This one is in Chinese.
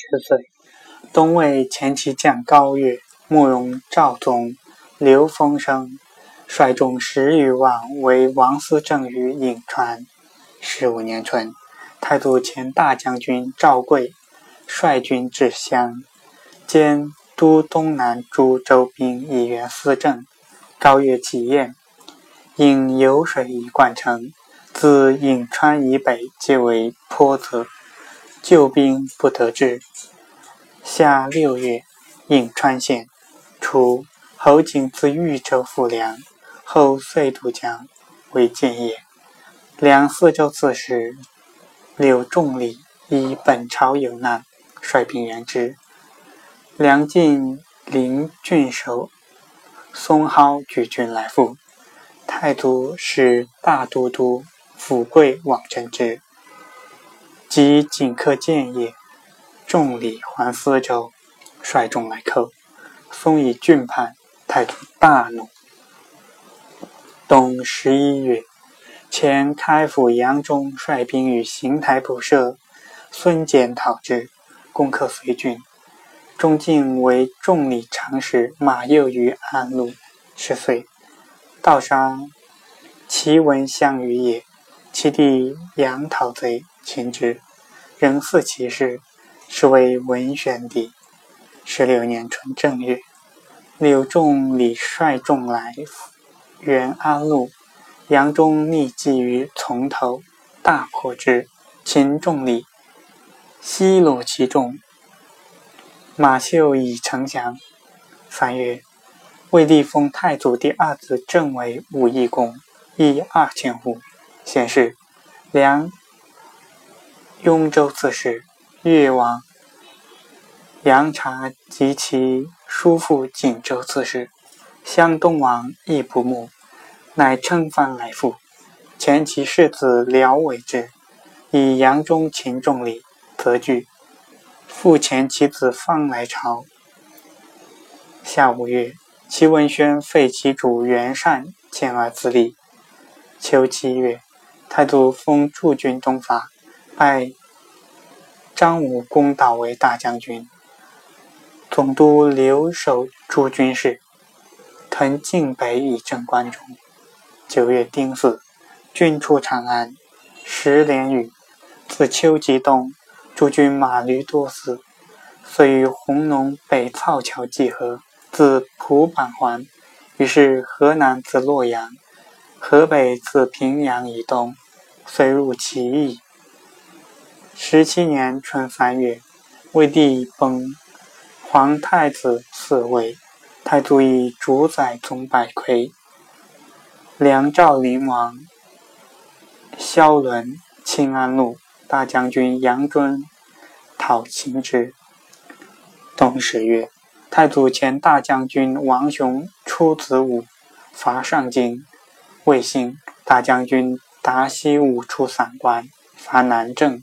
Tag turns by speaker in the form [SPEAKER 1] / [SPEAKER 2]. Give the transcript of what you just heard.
[SPEAKER 1] 十岁。东魏前期将高岳、慕容赵宗、刘丰生率众十余万为王思政于颍川。十五年春，太祖前大将军赵贵率军至襄，兼都东南诸州兵以援思政。高岳起宴，引游水以灌城，自颍川以北皆为坡泽，救兵不得志。夏六月，颍川县，楚，侯景自豫州复梁，后遂渡江，为建业。梁四州刺史柳仲礼以本朝有难，率兵援之。梁晋陵郡守松蒿举军来赴，太祖使大都督府贵往征之。即顷刻建业，仲礼还司州，率众来寇，松以郡叛，太祖大怒。冬十一月。前开府杨忠率兵与邢台捕舍孙坚讨之，攻克绥郡。中进为众礼长史马诱于安陆，十岁，道杀齐文相于也，其弟杨讨贼，擒之，仍似其事，是为文宣帝。十六年春正月，柳仲礼率众来援安陆。杨忠逆击于从头，大破之，秦仲礼，西虏其众。马秀以丞降。三月，魏帝封太祖第二子郑为武义公，邑二千户。显示梁雍州刺史越王杨察及其叔父锦州刺史湘东王亦不睦。乃称藩来附，前其世子辽为之，以杨忠秦重礼，则惧。复前其子方来朝。夏五月，齐文宣废其主袁善，建而自立。秋七月，太祖封驻军东法，拜张武公导为大将军，总督留守诸军事，屯晋北以镇关中。九月丁巳，军出长安，时连雨。自秋及冬，诸军马驴多死，遂与弘农北草桥济河，自蒲坂还。于是河南自洛阳，河北自平阳以东，遂入其邑。十七年春三月，魏帝崩，皇太子嗣位，太祖以主宰宗百魁。梁赵灵王萧伦清安陆，大将军杨尊讨秦之。冬十月，太祖前大将军王雄出子午，伐上京。魏兴，大将军达西武出散关，伐南郑。